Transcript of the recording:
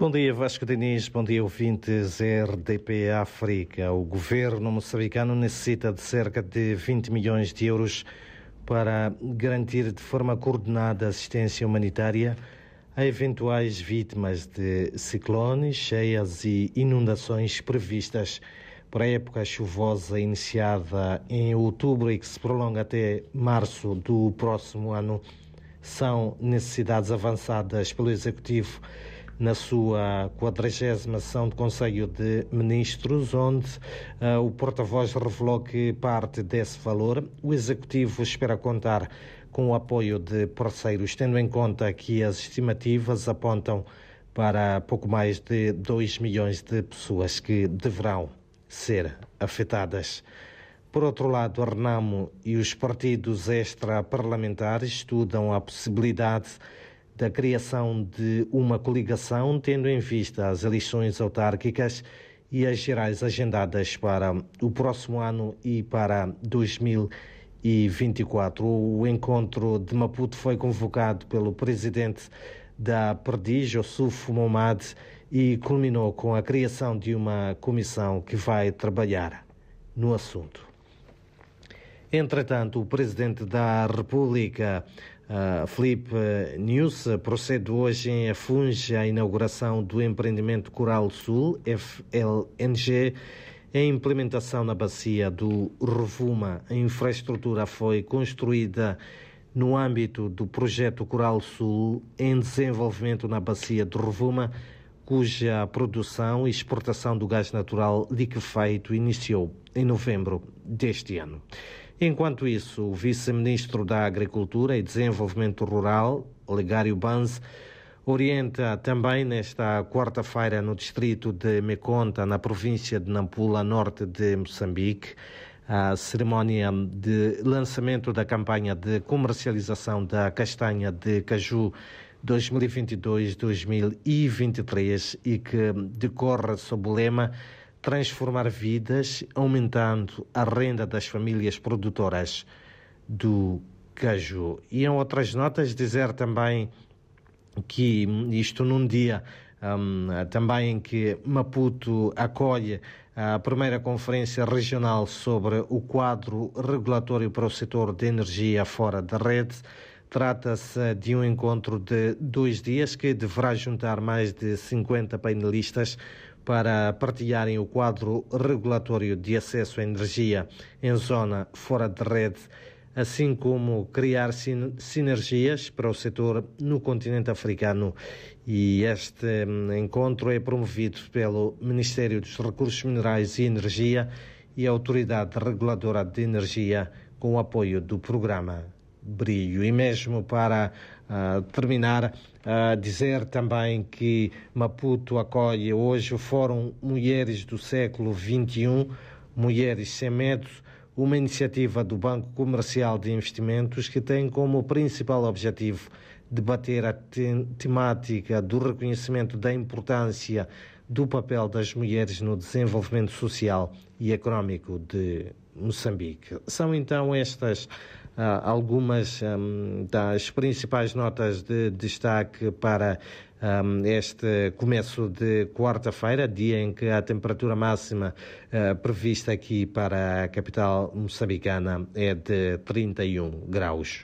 Bom dia, Vasco Diniz. Bom dia, ouvintes RDP África. O governo moçambicano necessita de cerca de 20 milhões de euros para garantir de forma coordenada assistência humanitária a eventuais vítimas de ciclones, cheias e inundações previstas para a época chuvosa iniciada em outubro e que se prolonga até março do próximo ano. São necessidades avançadas pelo Executivo na sua 40 sessão do Conselho de Ministros, onde uh, o porta-voz revelou que parte desse valor o Executivo espera contar com o apoio de parceiros, tendo em conta que as estimativas apontam para pouco mais de 2 milhões de pessoas que deverão ser afetadas. Por outro lado, a Renamo e os partidos extra-parlamentares estudam a possibilidade da criação de uma coligação, tendo em vista as eleições autárquicas e as gerais agendadas para o próximo ano e para 2024. O encontro de Maputo foi convocado pelo presidente da Perdiz, Yusuf Momad, e culminou com a criação de uma comissão que vai trabalhar no assunto. Entretanto, o presidente da República, uh, Felipe News, procede hoje em Afunge à inauguração do empreendimento Coral Sul, FLNG, em implementação na bacia do Revuma. A infraestrutura foi construída no âmbito do projeto Coral Sul, em desenvolvimento na bacia do Revuma, cuja produção e exportação do gás natural liquefeito iniciou em novembro deste ano. Enquanto isso, o vice-ministro da Agricultura e Desenvolvimento Rural, Olegário Banz, orienta também nesta quarta-feira no distrito de Meconta, na província de Nampula, norte de Moçambique, a cerimónia de lançamento da campanha de comercialização da castanha de caju 2022-2023 e que decorre sob o lema transformar vidas, aumentando a renda das famílias produtoras do caju. E em outras notas, dizer também que isto num dia um, também em que Maputo acolhe a primeira conferência regional sobre o quadro regulatório para o setor de energia fora da rede. Trata-se de um encontro de dois dias que deverá juntar mais de 50 painelistas para partilharem o quadro regulatório de acesso à energia em zona fora de rede, assim como criar sinergias para o setor no continente africano. E este hum, encontro é promovido pelo Ministério dos Recursos Minerais e Energia e a Autoridade Reguladora de Energia, com o apoio do programa Brilho. E mesmo para uh, terminar, a dizer também que Maputo acolhe hoje o Fórum Mulheres do Século XXI, Mulheres Sem Medo, uma iniciativa do Banco Comercial de Investimentos que tem como principal objetivo debater a temática do reconhecimento da importância do papel das mulheres no desenvolvimento social e económico de Moçambique. São então estas uh, algumas um, das principais notas de destaque para um, este começo de quarta-feira, dia em que a temperatura máxima uh, prevista aqui para a capital moçambicana é de 31 graus.